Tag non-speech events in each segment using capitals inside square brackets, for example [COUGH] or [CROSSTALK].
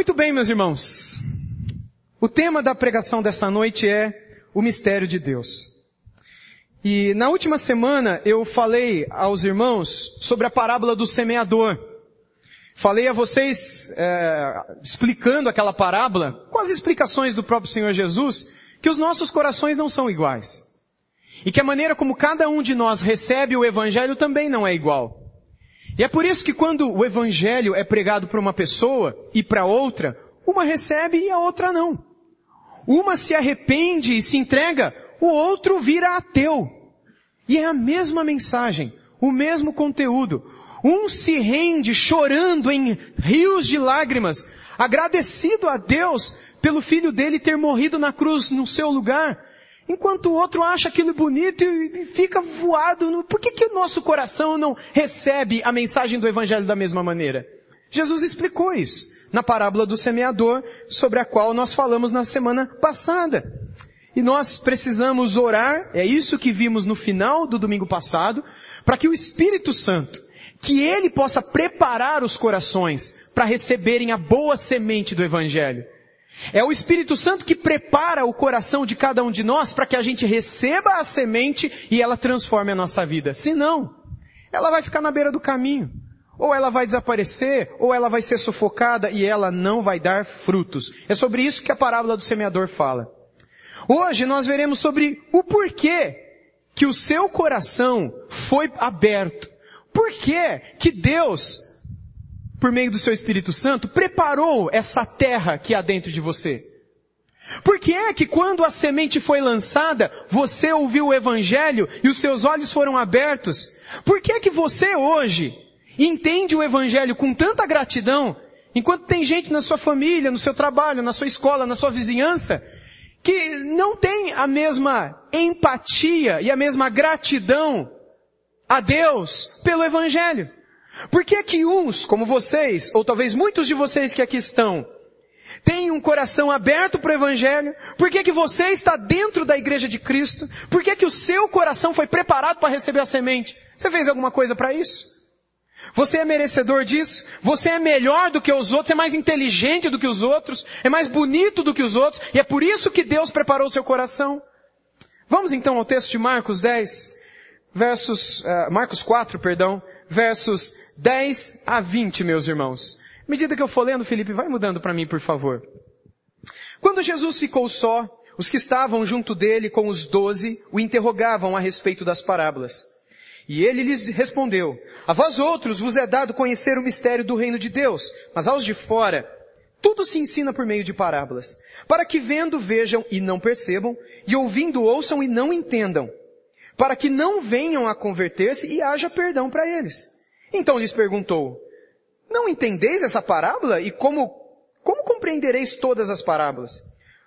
Muito bem, meus irmãos. O tema da pregação dessa noite é o mistério de Deus. E na última semana eu falei aos irmãos sobre a parábola do semeador. Falei a vocês, é, explicando aquela parábola, com as explicações do próprio Senhor Jesus, que os nossos corações não são iguais. E que a maneira como cada um de nós recebe o Evangelho também não é igual. E é por isso que quando o Evangelho é pregado para uma pessoa e para outra, uma recebe e a outra não. Uma se arrepende e se entrega, o outro vira ateu. E é a mesma mensagem, o mesmo conteúdo. Um se rende chorando em rios de lágrimas, agradecido a Deus pelo filho dele ter morrido na cruz no seu lugar, enquanto o outro acha aquilo bonito e fica voado. No... Por que, que o nosso coração não recebe a mensagem do Evangelho da mesma maneira? Jesus explicou isso na parábola do semeador, sobre a qual nós falamos na semana passada. E nós precisamos orar, é isso que vimos no final do domingo passado, para que o Espírito Santo, que ele possa preparar os corações para receberem a boa semente do Evangelho. É o Espírito Santo que prepara o coração de cada um de nós para que a gente receba a semente e ela transforme a nossa vida. Se não, ela vai ficar na beira do caminho. Ou ela vai desaparecer, ou ela vai ser sufocada e ela não vai dar frutos. É sobre isso que a parábola do semeador fala. Hoje nós veremos sobre o porquê que o seu coração foi aberto. Por que que Deus por meio do seu Espírito Santo, preparou essa terra que há dentro de você? Por que é que quando a semente foi lançada, você ouviu o Evangelho e os seus olhos foram abertos? Por que é que você hoje entende o Evangelho com tanta gratidão, enquanto tem gente na sua família, no seu trabalho, na sua escola, na sua vizinhança, que não tem a mesma empatia e a mesma gratidão a Deus pelo Evangelho? Por que que uns, como vocês, ou talvez muitos de vocês que aqui estão, têm um coração aberto para o Evangelho? Por que que você está dentro da igreja de Cristo? Por que que o seu coração foi preparado para receber a semente? Você fez alguma coisa para isso? Você é merecedor disso? Você é melhor do que os outros? É mais inteligente do que os outros? É mais bonito do que os outros? E é por isso que Deus preparou o seu coração? Vamos então ao texto de Marcos 10, versos, uh, Marcos 4, perdão, versos 10 a 20, meus irmãos. À medida que eu for lendo, Felipe, vai mudando para mim, por favor. Quando Jesus ficou só, os que estavam junto dele com os doze o interrogavam a respeito das parábolas. E ele lhes respondeu, a vós outros vos é dado conhecer o mistério do reino de Deus, mas aos de fora, tudo se ensina por meio de parábolas, para que vendo vejam e não percebam, e ouvindo ouçam e não entendam, para que não venham a converter-se e haja perdão para eles. Então lhes perguntou, não entendeis essa parábola e como, como compreendereis todas as parábolas?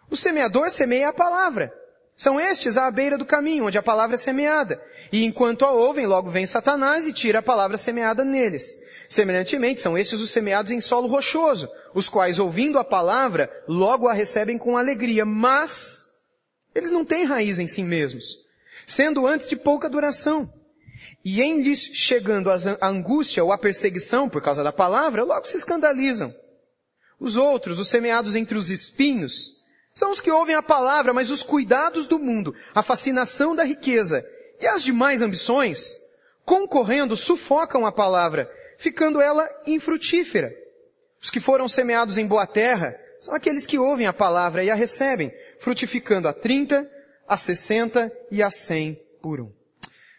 O semeador semeia a palavra. São estes à beira do caminho, onde a palavra é semeada. E enquanto a ouvem, logo vem Satanás e tira a palavra semeada neles. Semelhantemente, são estes os semeados em solo rochoso, os quais, ouvindo a palavra, logo a recebem com alegria, mas eles não têm raiz em si mesmos sendo antes de pouca duração. E em lhes chegando a angústia ou a perseguição por causa da palavra, logo se escandalizam. Os outros, os semeados entre os espinhos, são os que ouvem a palavra, mas os cuidados do mundo, a fascinação da riqueza e as demais ambições, concorrendo, sufocam a palavra, ficando ela infrutífera. Os que foram semeados em boa terra são aqueles que ouvem a palavra e a recebem, frutificando a trinta, a 60 e a 100 por um.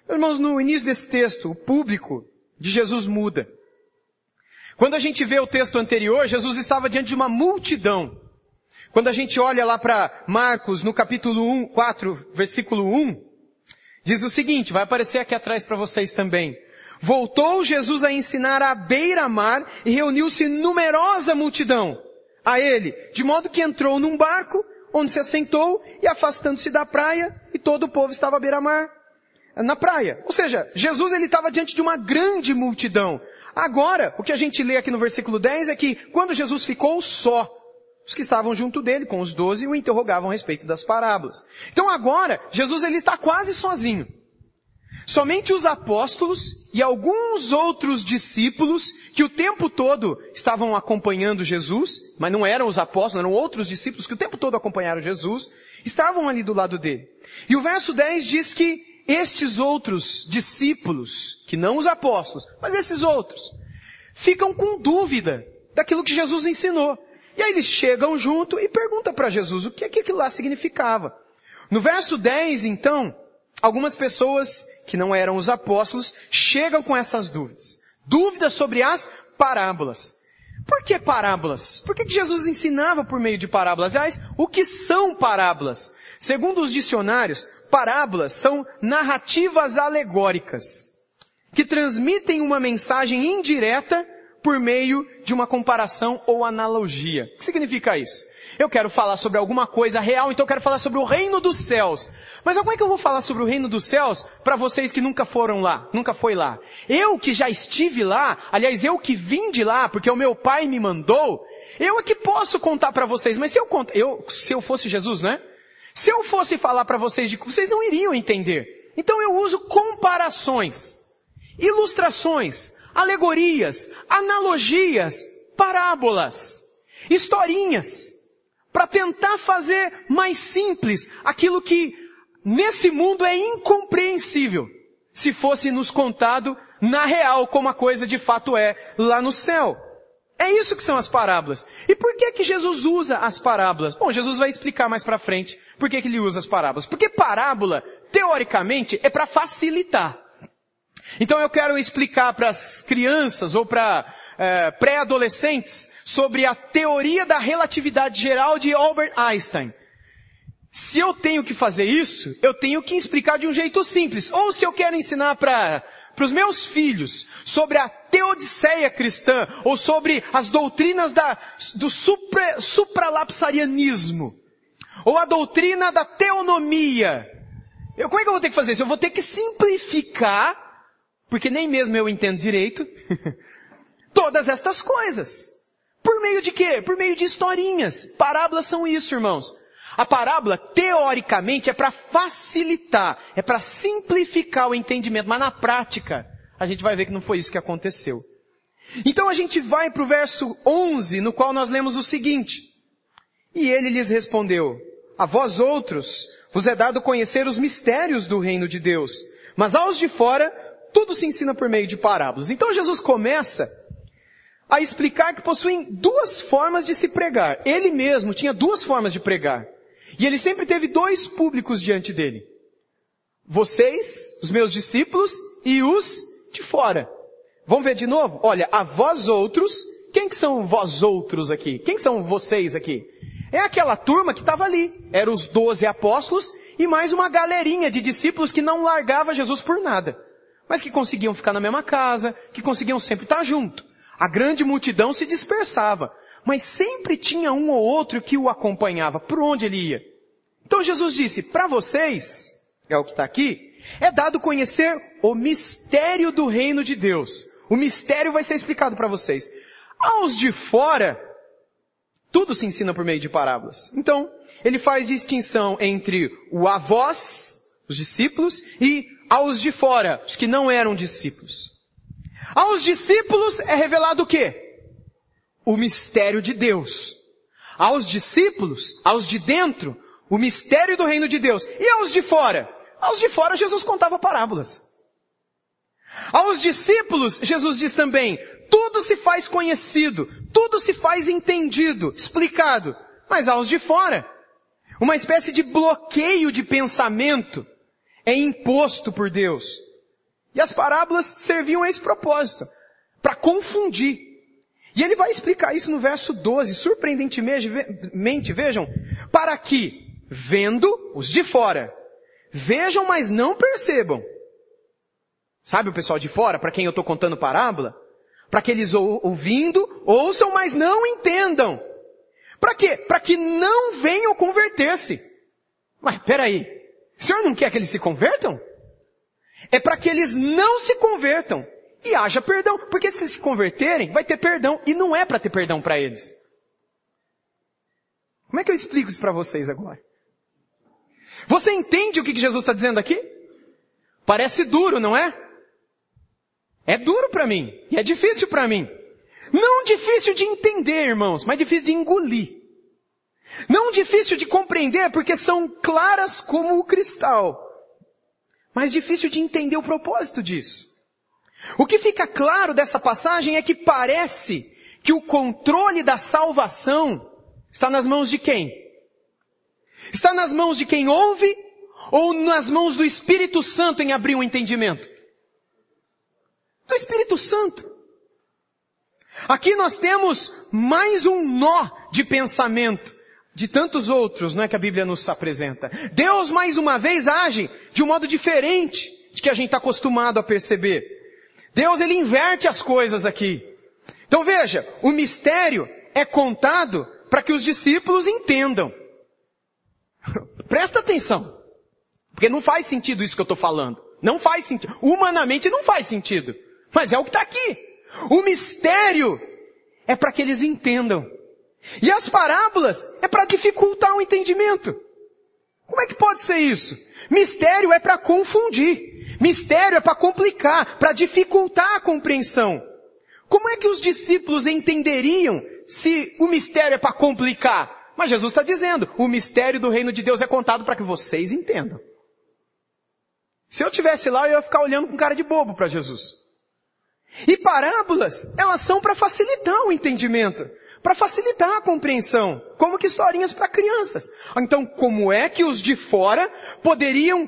Irmãos, no início desse texto, o público de Jesus muda. Quando a gente vê o texto anterior, Jesus estava diante de uma multidão. Quando a gente olha lá para Marcos, no capítulo 1, 4, versículo 1, diz o seguinte, vai aparecer aqui atrás para vocês também. Voltou Jesus a ensinar à beira-mar e reuniu-se numerosa multidão a ele, de modo que entrou num barco onde se assentou e afastando-se da praia, e todo o povo estava à beira-mar, na praia. Ou seja, Jesus ele estava diante de uma grande multidão. Agora, o que a gente lê aqui no versículo 10 é que quando Jesus ficou só, os que estavam junto dele, com os doze, o interrogavam a respeito das parábolas. Então agora, Jesus ele está quase sozinho. Somente os apóstolos e alguns outros discípulos que o tempo todo estavam acompanhando Jesus, mas não eram os apóstolos, eram outros discípulos que o tempo todo acompanharam Jesus, estavam ali do lado dele. E o verso 10 diz que estes outros discípulos, que não os apóstolos, mas esses outros, ficam com dúvida daquilo que Jesus ensinou. E aí eles chegam junto e perguntam para Jesus o que, é que aquilo lá significava. No verso 10, então, algumas pessoas que não eram os apóstolos chegam com essas dúvidas. Dúvidas sobre as parábolas. Por que parábolas? Por que Jesus ensinava por meio de parábolas? Aliás, o que são parábolas? Segundo os dicionários, parábolas são narrativas alegóricas que transmitem uma mensagem indireta por meio de uma comparação ou analogia. O que significa isso? Eu quero falar sobre alguma coisa real, então eu quero falar sobre o reino dos céus. Mas como é que eu vou falar sobre o reino dos céus para vocês que nunca foram lá, nunca foi lá? Eu que já estive lá, aliás, eu que vim de lá, porque o meu pai me mandou, eu é que posso contar para vocês, mas se eu contar, eu, se eu fosse Jesus, né? Se eu fosse falar para vocês de vocês não iriam entender. Então eu uso comparações, ilustrações, alegorias, analogias, parábolas, historinhas, para tentar fazer mais simples aquilo que nesse mundo é incompreensível se fosse nos contado na real como a coisa de fato é lá no céu. É isso que são as parábolas. E por que que Jesus usa as parábolas? Bom, Jesus vai explicar mais para frente por que que ele usa as parábolas. Porque parábola, teoricamente, é para facilitar. Então eu quero explicar para as crianças ou para é, pré-adolescentes sobre a teoria da relatividade geral de Albert Einstein. Se eu tenho que fazer isso, eu tenho que explicar de um jeito simples. Ou se eu quero ensinar para para os meus filhos sobre a teodiceia cristã ou sobre as doutrinas da, do supra, supralapsarianismo ou a doutrina da teonomia. Eu, como é que eu vou ter que fazer isso? Eu vou ter que simplificar, porque nem mesmo eu entendo direito, [LAUGHS] todas estas coisas. Por meio de quê? Por meio de historinhas. Parábolas são isso, irmãos. A parábola, teoricamente, é para facilitar, é para simplificar o entendimento, mas na prática, a gente vai ver que não foi isso que aconteceu. Então a gente vai para o verso 11, no qual nós lemos o seguinte. E ele lhes respondeu, a vós outros vos é dado conhecer os mistérios do reino de Deus, mas aos de fora tudo se ensina por meio de parábolas. Então Jesus começa a explicar que possuem duas formas de se pregar. Ele mesmo tinha duas formas de pregar. E ele sempre teve dois públicos diante dele. Vocês, os meus discípulos, e os de fora. Vamos ver de novo? Olha, a vós outros, quem que são vós outros aqui? Quem são vocês aqui? É aquela turma que estava ali. Eram os doze apóstolos e mais uma galerinha de discípulos que não largava Jesus por nada. Mas que conseguiam ficar na mesma casa, que conseguiam sempre estar junto. A grande multidão se dispersava mas sempre tinha um ou outro que o acompanhava, por onde ele ia. Então Jesus disse, para vocês, é o que está aqui, é dado conhecer o mistério do reino de Deus. O mistério vai ser explicado para vocês. Aos de fora, tudo se ensina por meio de parábolas. Então, ele faz distinção entre o avós, os discípulos, e aos de fora, os que não eram discípulos. Aos discípulos é revelado o quê? o mistério de Deus. Aos discípulos, aos de dentro, o mistério do reino de Deus. E aos de fora? Aos de fora Jesus contava parábolas. Aos discípulos, Jesus diz também, tudo se faz conhecido, tudo se faz entendido, explicado. Mas aos de fora, uma espécie de bloqueio de pensamento é imposto por Deus. E as parábolas serviam a esse propósito, para confundir. E ele vai explicar isso no verso 12, surpreendentemente, vejam, para que, vendo os de fora, vejam, mas não percebam. Sabe o pessoal de fora, para quem eu estou contando parábola? Para que eles ouvindo, ouçam, mas não entendam. Para quê? Para que não venham converter-se. Mas peraí, o senhor não quer que eles se convertam? É para que eles não se convertam e haja perdão. Porque se se converterem, vai ter perdão. E não é para ter perdão para eles. Como é que eu explico isso para vocês agora? Você entende o que Jesus está dizendo aqui? Parece duro, não é? É duro para mim. E é difícil para mim. Não difícil de entender, irmãos, mas difícil de engolir. Não difícil de compreender porque são claras como o cristal. Mas difícil de entender o propósito disso. O que fica claro dessa passagem é que parece que o controle da salvação está nas mãos de quem? Está nas mãos de quem ouve ou nas mãos do Espírito Santo em abrir um entendimento? Do Espírito Santo. Aqui nós temos mais um nó de pensamento de tantos outros, não é que a Bíblia nos apresenta. Deus mais uma vez age de um modo diferente de que a gente está acostumado a perceber. Deus ele inverte as coisas aqui. Então veja, o mistério é contado para que os discípulos entendam. [LAUGHS] Presta atenção. Porque não faz sentido isso que eu estou falando. Não faz sentido. Humanamente não faz sentido. Mas é o que está aqui. O mistério é para que eles entendam. E as parábolas é para dificultar o entendimento. Como é que pode ser isso? Mistério é para confundir. Mistério é para complicar, para dificultar a compreensão. Como é que os discípulos entenderiam se o mistério é para complicar? Mas Jesus está dizendo, o mistério do reino de Deus é contado para que vocês entendam. Se eu tivesse lá, eu ia ficar olhando com cara de bobo para Jesus. E parábolas, elas são para facilitar o entendimento, para facilitar a compreensão, como que historinhas para crianças. Então, como é que os de fora poderiam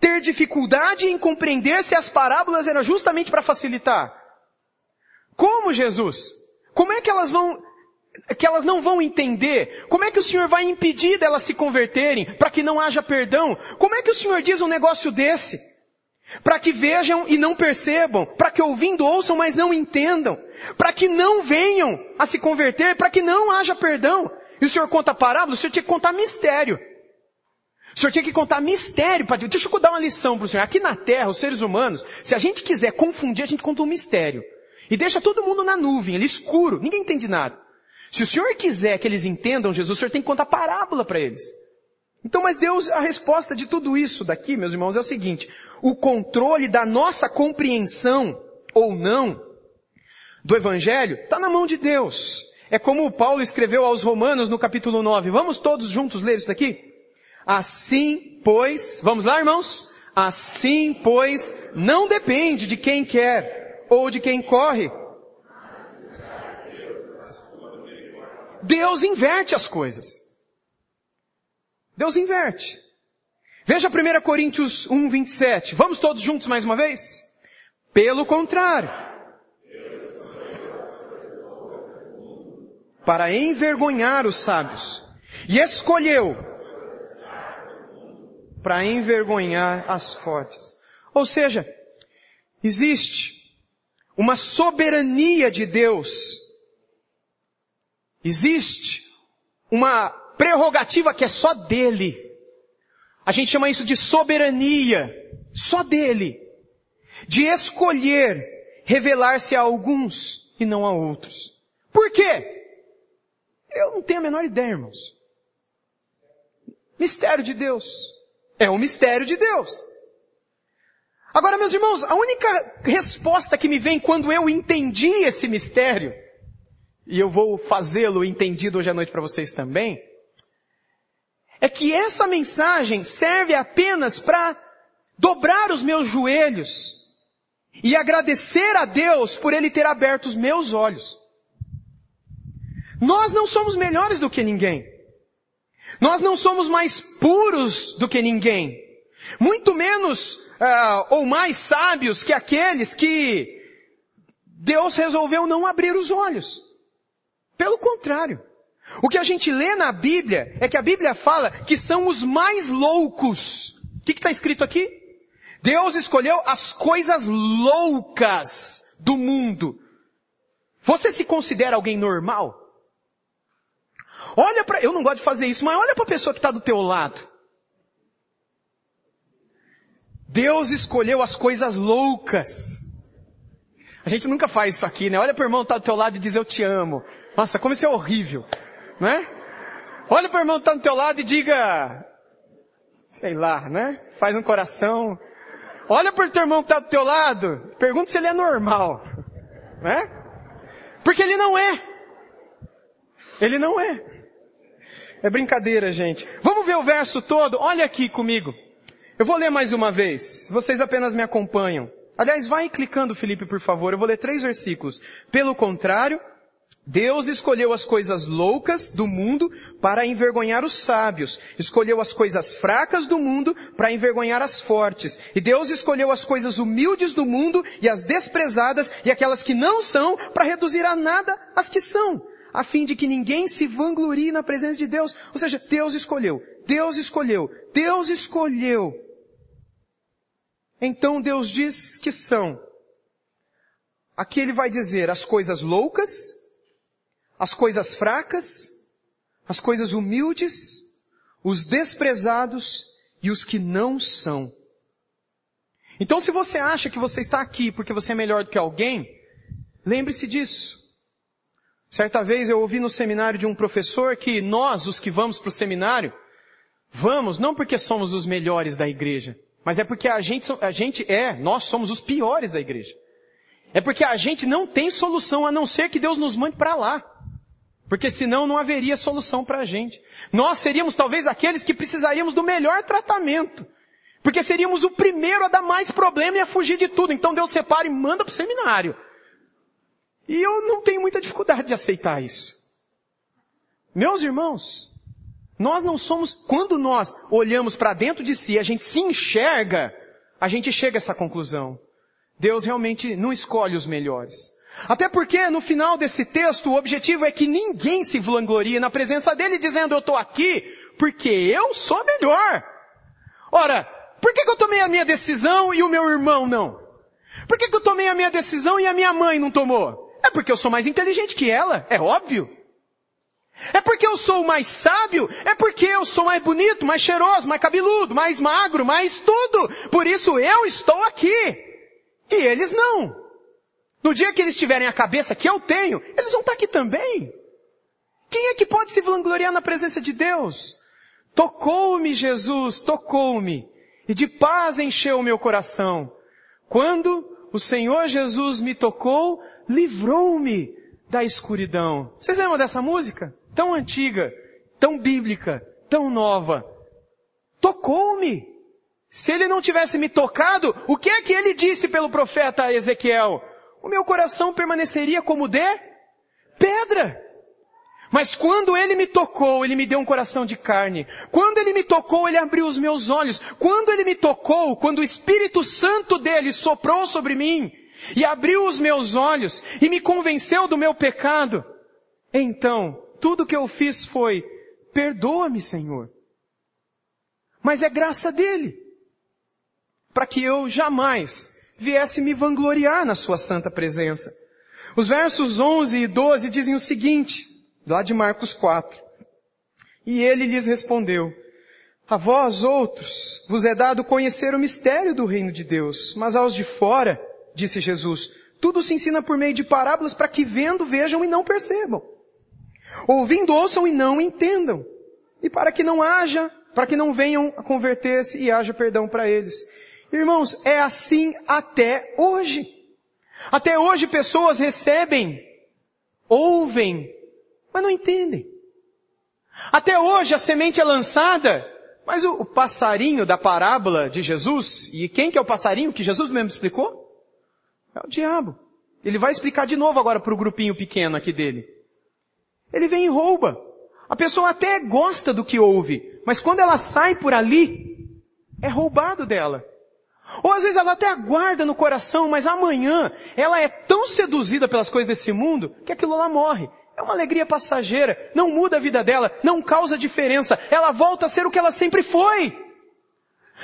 ter dificuldade em compreender se as parábolas eram justamente para facilitar? Como Jesus? Como é que elas vão que elas não vão entender? Como é que o Senhor vai impedir delas se converterem para que não haja perdão? Como é que o Senhor diz um negócio desse? Para que vejam e não percebam, para que ouvindo ouçam, mas não entendam, para que não venham a se converter, para que não haja perdão. E o Senhor conta parábola, o Senhor tinha que contar mistério. O Senhor tinha que contar mistério para Deus. Deixa eu dar uma lição para o Senhor. Aqui na Terra, os seres humanos, se a gente quiser confundir, a gente conta um mistério. E deixa todo mundo na nuvem, ele escuro, ninguém entende nada. Se o Senhor quiser que eles entendam Jesus, o Senhor tem que contar parábola para eles. Então, mas Deus, a resposta de tudo isso daqui, meus irmãos, é o seguinte, o controle da nossa compreensão, ou não, do Evangelho, está na mão de Deus. É como Paulo escreveu aos Romanos no capítulo 9. Vamos todos juntos ler isso daqui? Assim, pois, vamos lá, irmãos? Assim, pois, não depende de quem quer ou de quem corre. Deus inverte as coisas. Deus inverte. Veja 1 Coríntios 1, 27. Vamos todos juntos mais uma vez? Pelo contrário. Para envergonhar os sábios. E escolheu para envergonhar as fortes. Ou seja, existe uma soberania de Deus. Existe uma prerrogativa que é só dele. A gente chama isso de soberania, só dele. De escolher revelar-se a alguns e não a outros. Por quê? Eu não tenho a menor ideia, irmãos. Mistério de Deus. É um mistério de Deus. Agora, meus irmãos, a única resposta que me vem quando eu entendi esse mistério, e eu vou fazê-lo entendido hoje à noite para vocês também, é que essa mensagem serve apenas para dobrar os meus joelhos e agradecer a Deus por Ele ter aberto os meus olhos. Nós não somos melhores do que ninguém. Nós não somos mais puros do que ninguém. Muito menos uh, ou mais sábios que aqueles que Deus resolveu não abrir os olhos. Pelo contrário. O que a gente lê na Bíblia é que a Bíblia fala que são os mais loucos. O que está escrito aqui? Deus escolheu as coisas loucas do mundo. Você se considera alguém normal? Olha para, eu não gosto de fazer isso, mas olha para a pessoa que está do teu lado. Deus escolheu as coisas loucas. A gente nunca faz isso aqui, né? Olha para o irmão que está do teu lado e diz eu te amo. Nossa, como isso é horrível né? Olha para o irmão que está do teu lado e diga, sei lá, né? Faz um coração. Olha para o teu irmão que está do teu lado, pergunta se ele é normal. Né? Porque ele não é. Ele não é. É brincadeira, gente. Vamos ver o verso todo? Olha aqui comigo. Eu vou ler mais uma vez. Vocês apenas me acompanham. Aliás, vai clicando, Felipe, por favor. Eu vou ler três versículos. Pelo contrário, Deus escolheu as coisas loucas do mundo para envergonhar os sábios. Escolheu as coisas fracas do mundo para envergonhar as fortes. E Deus escolheu as coisas humildes do mundo e as desprezadas e aquelas que não são para reduzir a nada as que são a fim de que ninguém se vanglorie na presença de Deus. Ou seja, Deus escolheu, Deus escolheu, Deus escolheu. Então Deus diz que são. Aqui ele vai dizer as coisas loucas, as coisas fracas, as coisas humildes, os desprezados e os que não são. Então se você acha que você está aqui porque você é melhor do que alguém, lembre-se disso. Certa vez eu ouvi no seminário de um professor que nós, os que vamos para o seminário, vamos não porque somos os melhores da igreja, mas é porque a gente, a gente é, nós somos os piores da igreja. É porque a gente não tem solução a não ser que Deus nos mande para lá. Porque senão não haveria solução para a gente. Nós seríamos talvez aqueles que precisaríamos do melhor tratamento. Porque seríamos o primeiro a dar mais problema e a fugir de tudo. Então Deus separa e manda para o seminário. E eu não tenho muita dificuldade de aceitar isso. Meus irmãos, nós não somos, quando nós olhamos para dentro de si, a gente se enxerga, a gente chega a essa conclusão. Deus realmente não escolhe os melhores. Até porque no final desse texto o objetivo é que ninguém se vanglorie na presença dele dizendo eu estou aqui porque eu sou melhor. Ora, por que, que eu tomei a minha decisão e o meu irmão não? Por que, que eu tomei a minha decisão e a minha mãe não tomou? É porque eu sou mais inteligente que ela, é óbvio. É porque eu sou mais sábio, é porque eu sou mais bonito, mais cheiroso, mais cabeludo, mais magro, mais tudo. Por isso eu estou aqui. E eles não. No dia que eles tiverem a cabeça que eu tenho, eles vão estar aqui também. Quem é que pode se vangloriar na presença de Deus? Tocou-me Jesus, tocou-me, e de paz encheu o meu coração. Quando o Senhor Jesus me tocou, livrou-me da escuridão. Vocês lembram dessa música? Tão antiga, tão bíblica, tão nova. Tocou-me. Se ele não tivesse me tocado, o que é que ele disse pelo profeta Ezequiel? O meu coração permaneceria como de pedra. Mas quando ele me tocou, ele me deu um coração de carne. Quando ele me tocou, ele abriu os meus olhos. Quando ele me tocou, quando o Espírito Santo dele soprou sobre mim, e abriu os meus olhos e me convenceu do meu pecado. Então, tudo que eu fiz foi, perdoa-me, Senhor. Mas é graça dele, para que eu jamais viesse me vangloriar na sua santa presença. Os versos 11 e 12 dizem o seguinte, lá de Marcos 4. E ele lhes respondeu, a vós outros vos é dado conhecer o mistério do reino de Deus, mas aos de fora disse Jesus, tudo se ensina por meio de parábolas para que vendo vejam e não percebam. Ouvindo ouçam e não entendam. E para que não haja, para que não venham a converter-se e haja perdão para eles. Irmãos, é assim até hoje. Até hoje pessoas recebem, ouvem, mas não entendem. Até hoje a semente é lançada, mas o, o passarinho da parábola de Jesus, e quem que é o passarinho que Jesus mesmo explicou? É o diabo. Ele vai explicar de novo agora para o grupinho pequeno aqui dele. Ele vem e rouba. A pessoa até gosta do que ouve, mas quando ela sai por ali, é roubado dela. Ou às vezes ela até aguarda no coração, mas amanhã ela é tão seduzida pelas coisas desse mundo que aquilo lá morre. É uma alegria passageira, não muda a vida dela, não causa diferença, ela volta a ser o que ela sempre foi.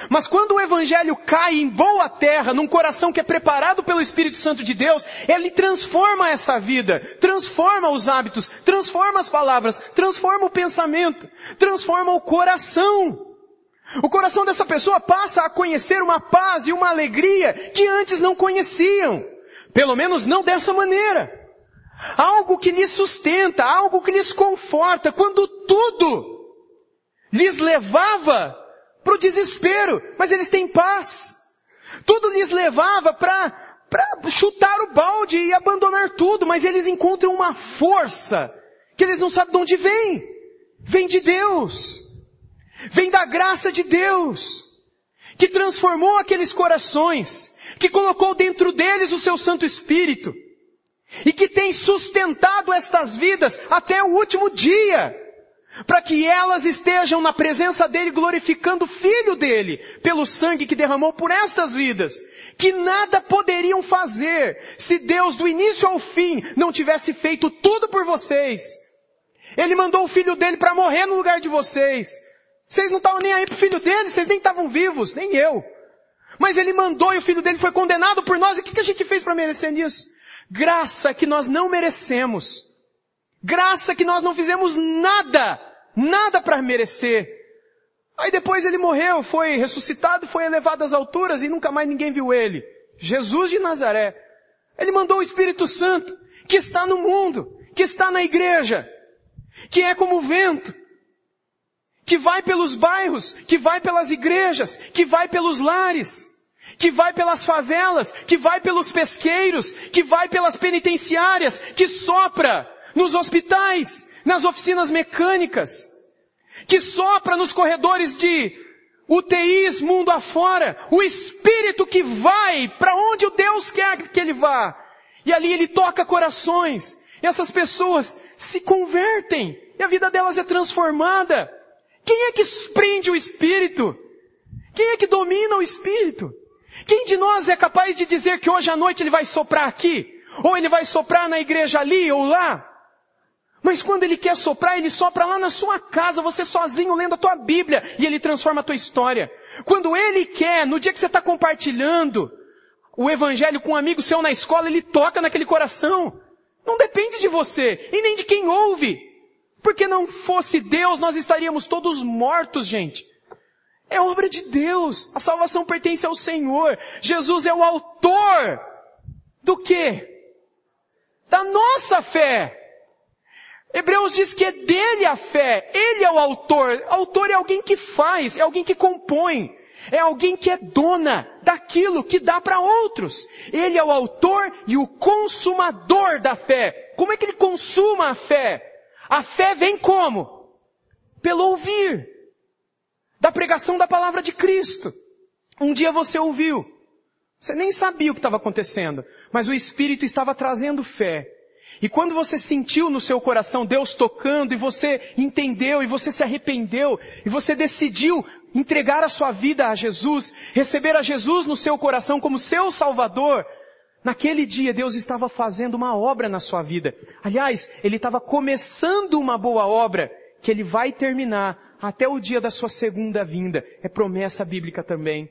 Mas quando o Evangelho cai em boa terra, num coração que é preparado pelo Espírito Santo de Deus, ele transforma essa vida, transforma os hábitos, transforma as palavras, transforma o pensamento, transforma o coração. O coração dessa pessoa passa a conhecer uma paz e uma alegria que antes não conheciam. Pelo menos não dessa maneira. Algo que lhes sustenta, algo que lhes conforta, quando tudo lhes levava para o desespero, mas eles têm paz. Tudo lhes levava para chutar o balde e abandonar tudo, mas eles encontram uma força que eles não sabem de onde vem. Vem de Deus. Vem da graça de Deus. Que transformou aqueles corações, que colocou dentro deles o seu Santo Espírito e que tem sustentado estas vidas até o último dia para que elas estejam na presença dele glorificando o Filho dele, pelo sangue que derramou por estas vidas, que nada poderiam fazer se Deus do início ao fim não tivesse feito tudo por vocês. Ele mandou o Filho dele para morrer no lugar de vocês. Vocês não estavam nem aí pro Filho dele, vocês nem estavam vivos, nem eu. Mas ele mandou e o Filho dele foi condenado por nós, e o que, que a gente fez para merecer nisso? Graça que nós não merecemos. Graça que nós não fizemos nada, nada para merecer. Aí depois ele morreu, foi ressuscitado, foi elevado às alturas e nunca mais ninguém viu ele. Jesus de Nazaré. Ele mandou o Espírito Santo, que está no mundo, que está na igreja, que é como o vento, que vai pelos bairros, que vai pelas igrejas, que vai pelos lares, que vai pelas favelas, que vai pelos pesqueiros, que vai pelas penitenciárias, que sopra nos hospitais, nas oficinas mecânicas, que sopra nos corredores de UTIs mundo afora, o Espírito que vai para onde o Deus quer que ele vá. E ali ele toca corações, e essas pessoas se convertem, e a vida delas é transformada. Quem é que prende o Espírito? Quem é que domina o Espírito? Quem de nós é capaz de dizer que hoje à noite ele vai soprar aqui? Ou ele vai soprar na igreja ali ou lá? Mas quando ele quer soprar, ele sopra lá na sua casa, você sozinho lendo a tua Bíblia, e ele transforma a tua história. Quando ele quer, no dia que você está compartilhando o evangelho com um amigo seu na escola, ele toca naquele coração. Não depende de você, e nem de quem ouve. Porque não fosse Deus, nós estaríamos todos mortos, gente. É obra de Deus. A salvação pertence ao Senhor. Jesus é o autor do quê? Da nossa fé. Hebreus diz que é dele a fé. Ele é o autor. Autor é alguém que faz, é alguém que compõe. É alguém que é dona daquilo que dá para outros. Ele é o autor e o consumador da fé. Como é que ele consuma a fé? A fé vem como? Pelo ouvir. Da pregação da palavra de Cristo. Um dia você ouviu. Você nem sabia o que estava acontecendo. Mas o Espírito estava trazendo fé. E quando você sentiu no seu coração Deus tocando e você entendeu e você se arrependeu e você decidiu entregar a sua vida a Jesus, receber a Jesus no seu coração como seu Salvador, naquele dia Deus estava fazendo uma obra na sua vida. Aliás, Ele estava começando uma boa obra que Ele vai terminar até o dia da sua segunda vinda. É promessa bíblica também.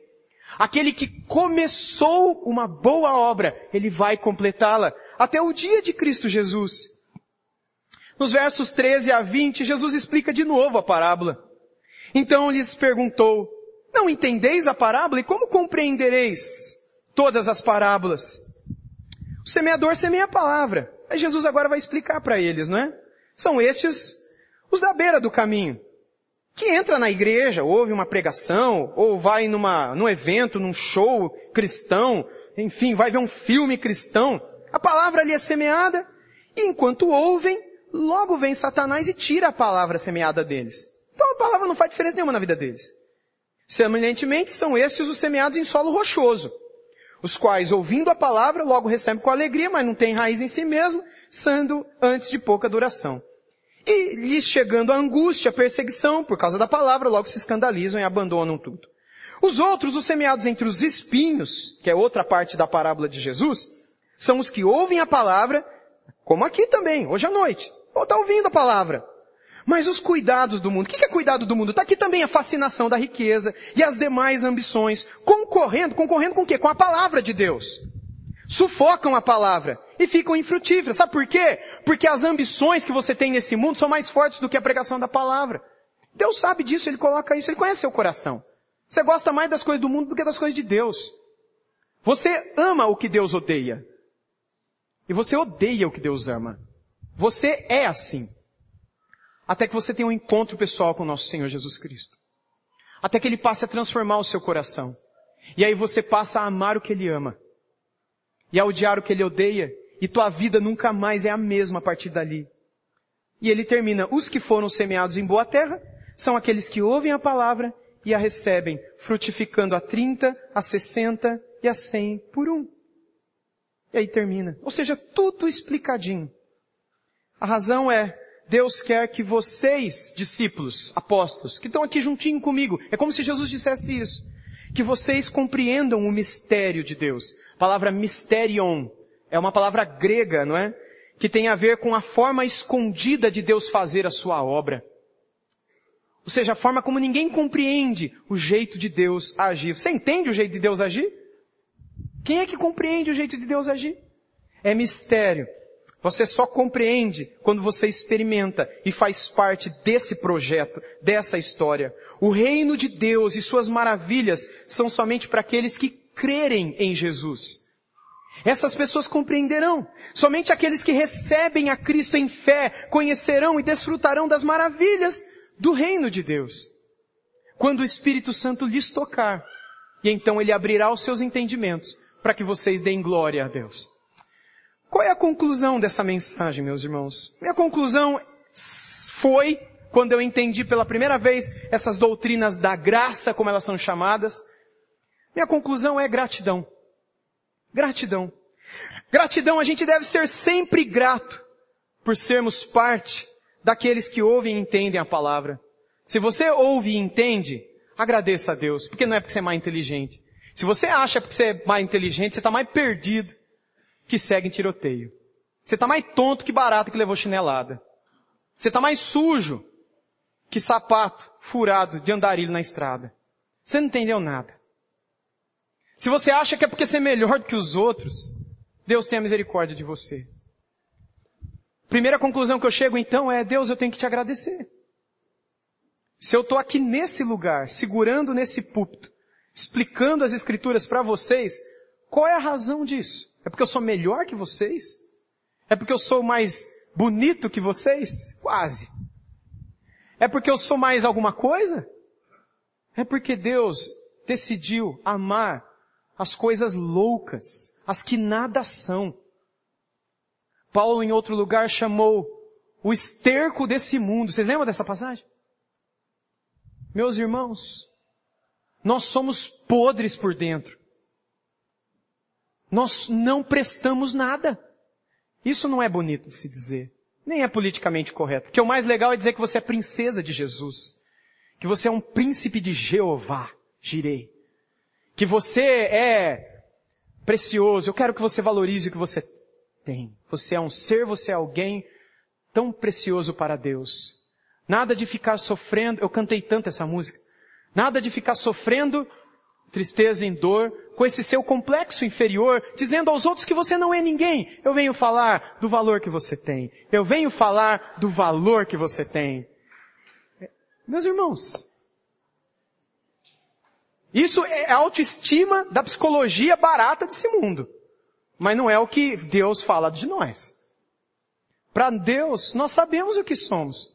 Aquele que começou uma boa obra, Ele vai completá-la até o dia de Cristo Jesus. Nos versos 13 a 20, Jesus explica de novo a parábola. Então lhes perguntou, não entendeis a parábola e como compreendereis todas as parábolas? O semeador semeia a palavra. Aí Jesus agora vai explicar para eles, não é? São estes os da beira do caminho. Que entra na igreja, ouve uma pregação, ou vai numa, num evento, num show cristão, enfim, vai ver um filme cristão, a palavra ali é semeada, e enquanto ouvem, logo vem Satanás e tira a palavra semeada deles. Então a palavra não faz diferença nenhuma na vida deles. Semelhantemente, são estes os semeados em solo rochoso, os quais, ouvindo a palavra, logo recebem com alegria, mas não têm raiz em si mesmo, sendo antes de pouca duração. E lhes chegando a angústia, a perseguição, por causa da palavra, logo se escandalizam e abandonam tudo. Os outros, os semeados entre os espinhos, que é outra parte da parábola de Jesus, são os que ouvem a palavra, como aqui também, hoje à noite. Ou está ouvindo a palavra. Mas os cuidados do mundo, o que é cuidado do mundo? Está aqui também a fascinação da riqueza e as demais ambições, concorrendo, concorrendo com o quê? Com a palavra de Deus. Sufocam a palavra e ficam infrutíferas. Sabe por quê? Porque as ambições que você tem nesse mundo são mais fortes do que a pregação da palavra. Deus sabe disso, Ele coloca isso, Ele conhece seu coração. Você gosta mais das coisas do mundo do que das coisas de Deus. Você ama o que Deus odeia. E você odeia o que Deus ama. Você é assim. Até que você tenha um encontro pessoal com o nosso Senhor Jesus Cristo. Até que Ele passe a transformar o seu coração. E aí você passa a amar o que ele ama. E a odiar o que ele odeia. E tua vida nunca mais é a mesma a partir dali. E ele termina, os que foram semeados em boa terra são aqueles que ouvem a palavra e a recebem, frutificando a 30, a 60 e a 100 por um. E aí termina. Ou seja, tudo explicadinho. A razão é, Deus quer que vocês, discípulos, apóstolos, que estão aqui juntinho comigo, é como se Jesus dissesse isso, que vocês compreendam o mistério de Deus. A palavra mysterion é uma palavra grega, não é? Que tem a ver com a forma escondida de Deus fazer a sua obra. Ou seja, a forma como ninguém compreende o jeito de Deus agir. Você entende o jeito de Deus agir? Quem é que compreende o jeito de Deus agir? É mistério. Você só compreende quando você experimenta e faz parte desse projeto, dessa história. O reino de Deus e suas maravilhas são somente para aqueles que crerem em Jesus. Essas pessoas compreenderão. Somente aqueles que recebem a Cristo em fé conhecerão e desfrutarão das maravilhas do reino de Deus. Quando o Espírito Santo lhes tocar, e então ele abrirá os seus entendimentos para que vocês deem glória a Deus. Qual é a conclusão dessa mensagem, meus irmãos? Minha conclusão foi, quando eu entendi pela primeira vez essas doutrinas da graça, como elas são chamadas, minha conclusão é gratidão. Gratidão. Gratidão, a gente deve ser sempre grato por sermos parte daqueles que ouvem e entendem a palavra. Se você ouve e entende, agradeça a Deus, porque não é porque você é mais inteligente. Se você acha porque você é mais inteligente, você está mais perdido que segue em tiroteio. Você está mais tonto que barato que levou chinelada. Você está mais sujo que sapato furado de andarilho na estrada. Você não entendeu nada. Se você acha que é porque você é melhor do que os outros, Deus tenha misericórdia de você. Primeira conclusão que eu chego então é, Deus, eu tenho que te agradecer. Se eu estou aqui nesse lugar, segurando nesse púlpito, explicando as escrituras para vocês, qual é a razão disso? É porque eu sou melhor que vocês? É porque eu sou mais bonito que vocês? Quase. É porque eu sou mais alguma coisa? É porque Deus decidiu amar as coisas loucas, as que nada são, Paulo, em outro lugar, chamou o esterco desse mundo. Vocês lembram dessa passagem? Meus irmãos, nós somos podres por dentro. Nós não prestamos nada. Isso não é bonito de se dizer. Nem é politicamente correto. Porque o mais legal é dizer que você é princesa de Jesus. Que você é um príncipe de Jeová, Jirei. Que você é precioso. Eu quero que você valorize o que você tem. Você é um ser, você é alguém tão precioso para Deus. Nada de ficar sofrendo, eu cantei tanto essa música. Nada de ficar sofrendo tristeza e dor com esse seu complexo inferior, dizendo aos outros que você não é ninguém. Eu venho falar do valor que você tem. Eu venho falar do valor que você tem. Meus irmãos, isso é a autoestima da psicologia barata desse mundo. Mas não é o que Deus fala de nós. Para Deus, nós sabemos o que somos.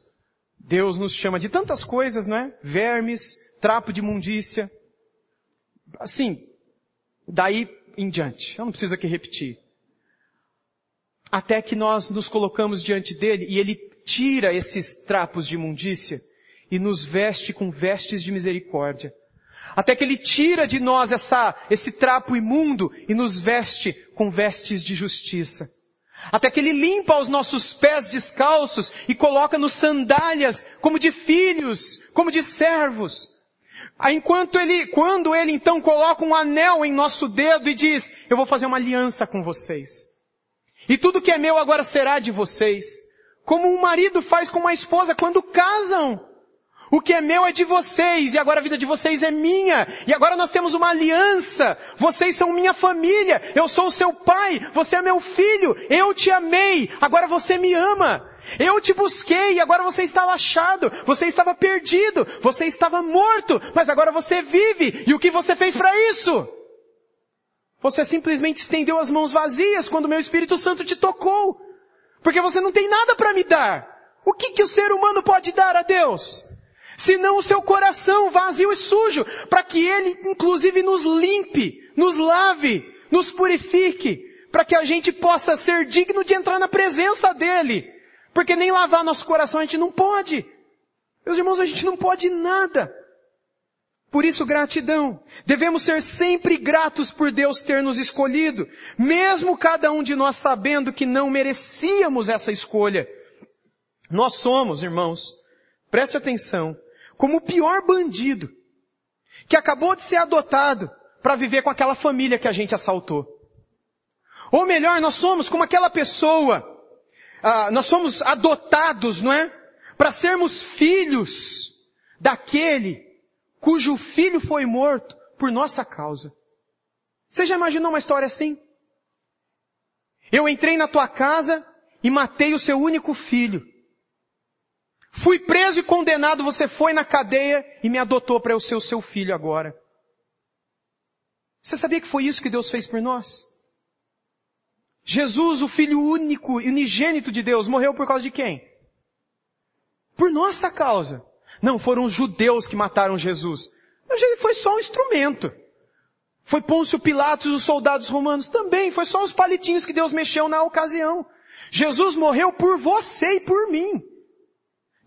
Deus nos chama de tantas coisas, não é? Vermes, trapo de imundícia. Assim, daí em diante. Eu não preciso aqui repetir. Até que nós nos colocamos diante dele e ele tira esses trapos de imundícia e nos veste com vestes de misericórdia. Até que Ele tira de nós essa, esse trapo imundo e nos veste com vestes de justiça. Até que Ele limpa os nossos pés descalços e coloca-nos sandálias como de filhos, como de servos. Enquanto Ele, quando Ele então coloca um anel em nosso dedo e diz, eu vou fazer uma aliança com vocês. E tudo que é meu agora será de vocês. Como um marido faz com uma esposa quando casam. O que é meu é de vocês, e agora a vida de vocês é minha, e agora nós temos uma aliança, vocês são minha família, eu sou o seu pai, você é meu filho, eu te amei, agora você me ama. Eu te busquei e agora você estava achado, você estava perdido, você estava morto, mas agora você vive, e o que você fez para isso? Você simplesmente estendeu as mãos vazias quando meu Espírito Santo te tocou, porque você não tem nada para me dar. O que que o ser humano pode dar a Deus? Senão o seu coração vazio e sujo, para que Ele, inclusive, nos limpe, nos lave, nos purifique, para que a gente possa ser digno de entrar na presença dEle. Porque nem lavar nosso coração a gente não pode. Meus irmãos, a gente não pode nada. Por isso, gratidão. Devemos ser sempre gratos por Deus ter nos escolhido, mesmo cada um de nós sabendo que não merecíamos essa escolha. Nós somos, irmãos, preste atenção, como o pior bandido que acabou de ser adotado para viver com aquela família que a gente assaltou. Ou melhor, nós somos como aquela pessoa, ah, nós somos adotados, não é? Para sermos filhos daquele cujo filho foi morto por nossa causa. Você já imaginou uma história assim? Eu entrei na tua casa e matei o seu único filho. Fui preso e condenado, você foi na cadeia e me adotou para eu ser o seu filho agora. Você sabia que foi isso que Deus fez por nós? Jesus, o Filho único e unigênito de Deus, morreu por causa de quem? Por nossa causa. Não, foram os judeus que mataram Jesus. Ele foi só um instrumento. Foi Pôncio Pilatos e os soldados romanos também. Foi só os palitinhos que Deus mexeu na ocasião. Jesus morreu por você e por mim.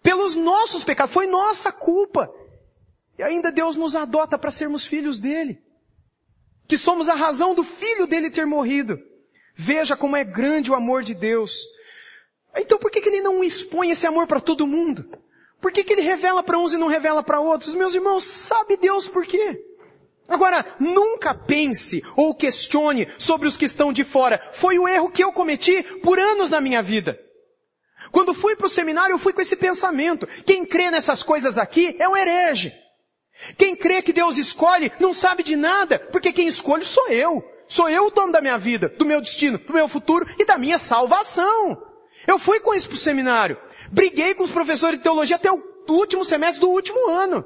Pelos nossos pecados. Foi nossa culpa. E ainda Deus nos adota para sermos filhos dele. Que somos a razão do filho dele ter morrido. Veja como é grande o amor de Deus. Então por que, que ele não expõe esse amor para todo mundo? Por que, que ele revela para uns e não revela para outros? Meus irmãos, sabe Deus por quê? Agora, nunca pense ou questione sobre os que estão de fora. Foi o erro que eu cometi por anos na minha vida. Quando fui para o seminário, eu fui com esse pensamento. Quem crê nessas coisas aqui é um herege. Quem crê que Deus escolhe não sabe de nada, porque quem escolhe sou eu. Sou eu o dono da minha vida, do meu destino, do meu futuro e da minha salvação. Eu fui com isso para o seminário. Briguei com os professores de teologia até o último semestre do último ano.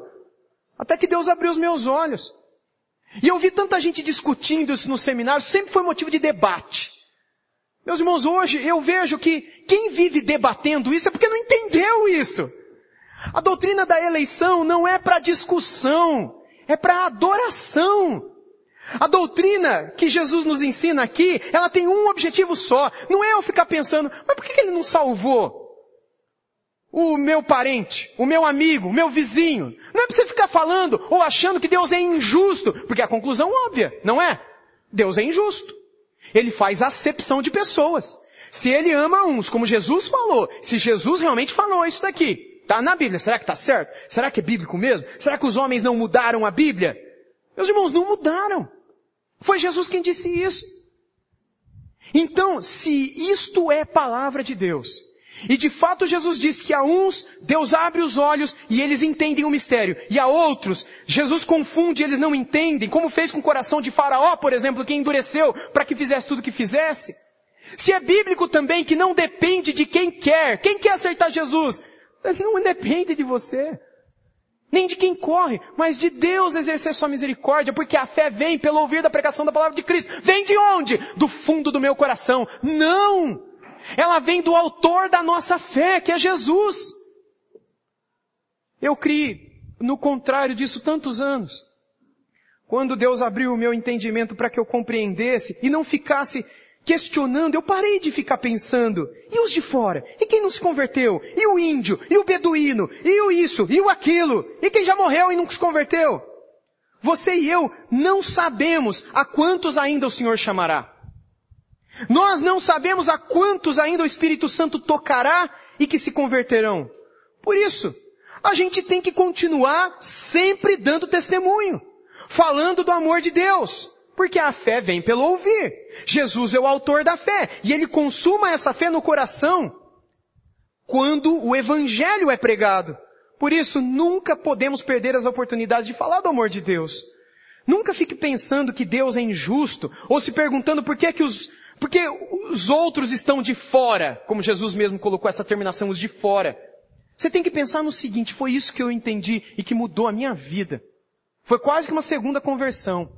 Até que Deus abriu os meus olhos. E eu vi tanta gente discutindo isso no seminário, sempre foi motivo de debate. Meus irmãos, hoje eu vejo que quem vive debatendo isso é porque não entendeu isso. A doutrina da eleição não é para discussão, é para adoração. A doutrina que Jesus nos ensina aqui, ela tem um objetivo só. Não é eu ficar pensando, mas por que ele não salvou? o meu parente, o meu amigo, o meu vizinho. Não é para você ficar falando ou achando que Deus é injusto, porque a conclusão óbvia, não é? Deus é injusto. Ele faz acepção de pessoas. Se ele ama uns, como Jesus falou, se Jesus realmente falou isso daqui, tá na Bíblia, será que tá certo? Será que é bíblico mesmo? Será que os homens não mudaram a Bíblia? Meus irmãos, não mudaram. Foi Jesus quem disse isso. Então, se isto é palavra de Deus, e de fato Jesus diz que a uns Deus abre os olhos e eles entendem o mistério. E a outros Jesus confunde e eles não entendem, como fez com o coração de Faraó, por exemplo, que endureceu para que fizesse tudo o que fizesse. Se é bíblico também que não depende de quem quer, quem quer aceitar Jesus? Não depende de você. Nem de quem corre, mas de Deus exercer sua misericórdia, porque a fé vem pelo ouvir da pregação da palavra de Cristo. Vem de onde? Do fundo do meu coração. Não! Ela vem do autor da nossa fé, que é Jesus. Eu criei no contrário disso tantos anos. Quando Deus abriu o meu entendimento para que eu compreendesse e não ficasse questionando, eu parei de ficar pensando, e os de fora? E quem não se converteu? E o índio? E o beduíno? E o isso? E o aquilo? E quem já morreu e nunca se converteu? Você e eu não sabemos a quantos ainda o Senhor chamará. Nós não sabemos a quantos ainda o Espírito Santo tocará e que se converterão. Por isso, a gente tem que continuar sempre dando testemunho, falando do amor de Deus, porque a fé vem pelo ouvir. Jesus é o autor da fé e ele consuma essa fé no coração quando o evangelho é pregado. Por isso, nunca podemos perder as oportunidades de falar do amor de Deus. Nunca fique pensando que Deus é injusto ou se perguntando por que, que os, porque os outros estão de fora, como Jesus mesmo colocou essa terminação, os de fora. Você tem que pensar no seguinte, foi isso que eu entendi e que mudou a minha vida. Foi quase que uma segunda conversão.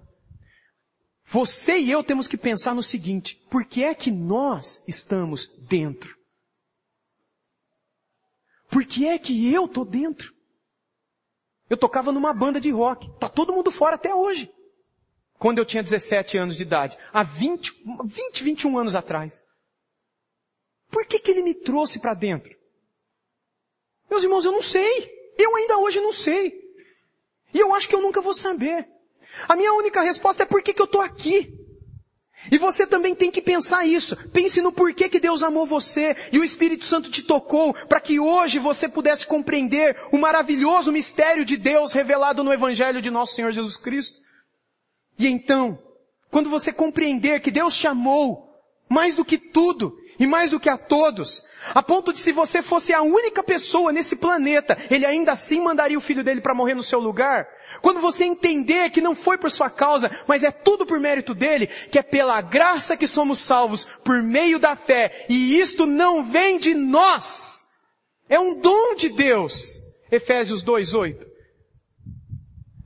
Você e eu temos que pensar no seguinte, por que é que nós estamos dentro? Por que é que eu estou dentro? Eu tocava numa banda de rock. Tá todo mundo fora até hoje. Quando eu tinha 17 anos de idade. Há 20, 20 21 anos atrás. Por que que ele me trouxe para dentro? Meus irmãos, eu não sei. Eu ainda hoje não sei. E eu acho que eu nunca vou saber. A minha única resposta é por que, que eu estou aqui. E você também tem que pensar isso. Pense no porquê que Deus amou você e o Espírito Santo te tocou para que hoje você pudesse compreender o maravilhoso mistério de Deus revelado no Evangelho de nosso Senhor Jesus Cristo. E então, quando você compreender que Deus te amou mais do que tudo e mais do que a todos, a ponto de se você fosse a única pessoa nesse planeta, ele ainda assim mandaria o filho dele para morrer no seu lugar. Quando você entender que não foi por sua causa, mas é tudo por mérito dele, que é pela graça que somos salvos por meio da fé, e isto não vem de nós. É um dom de Deus. Efésios 2:8.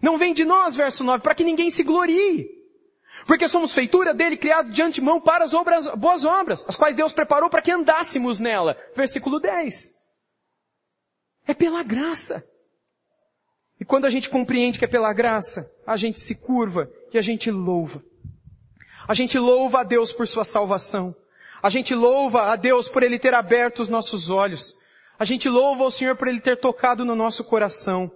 Não vem de nós, verso 9, para que ninguém se glorie. Porque somos feitura dele, criado de antemão para as obras, boas obras, as quais Deus preparou para que andássemos nela. Versículo 10. É pela graça. E quando a gente compreende que é pela graça, a gente se curva e a gente louva. A gente louva a Deus por sua salvação. A gente louva a Deus por Ele ter aberto os nossos olhos. A gente louva ao Senhor por Ele ter tocado no nosso coração.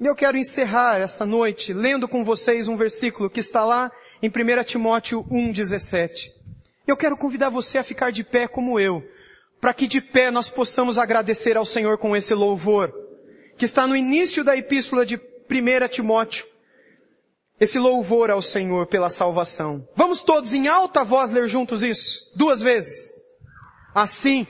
E eu quero encerrar essa noite lendo com vocês um versículo que está lá em 1 Timóteo 1,17. Eu quero convidar você a ficar de pé como eu, para que de pé nós possamos agradecer ao Senhor com esse louvor, que está no início da epístola de 1 Timóteo. Esse louvor ao Senhor pela salvação. Vamos todos em alta voz ler juntos isso, duas vezes. Assim,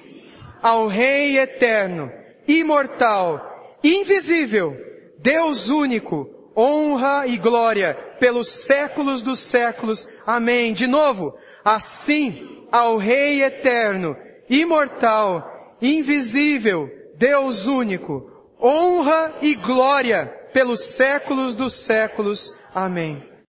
ao Rei eterno, imortal, invisível, Deus único, honra e glória pelos séculos dos séculos. Amém. De novo, assim ao Rei eterno, imortal, invisível, Deus único, honra e glória pelos séculos dos séculos. Amém.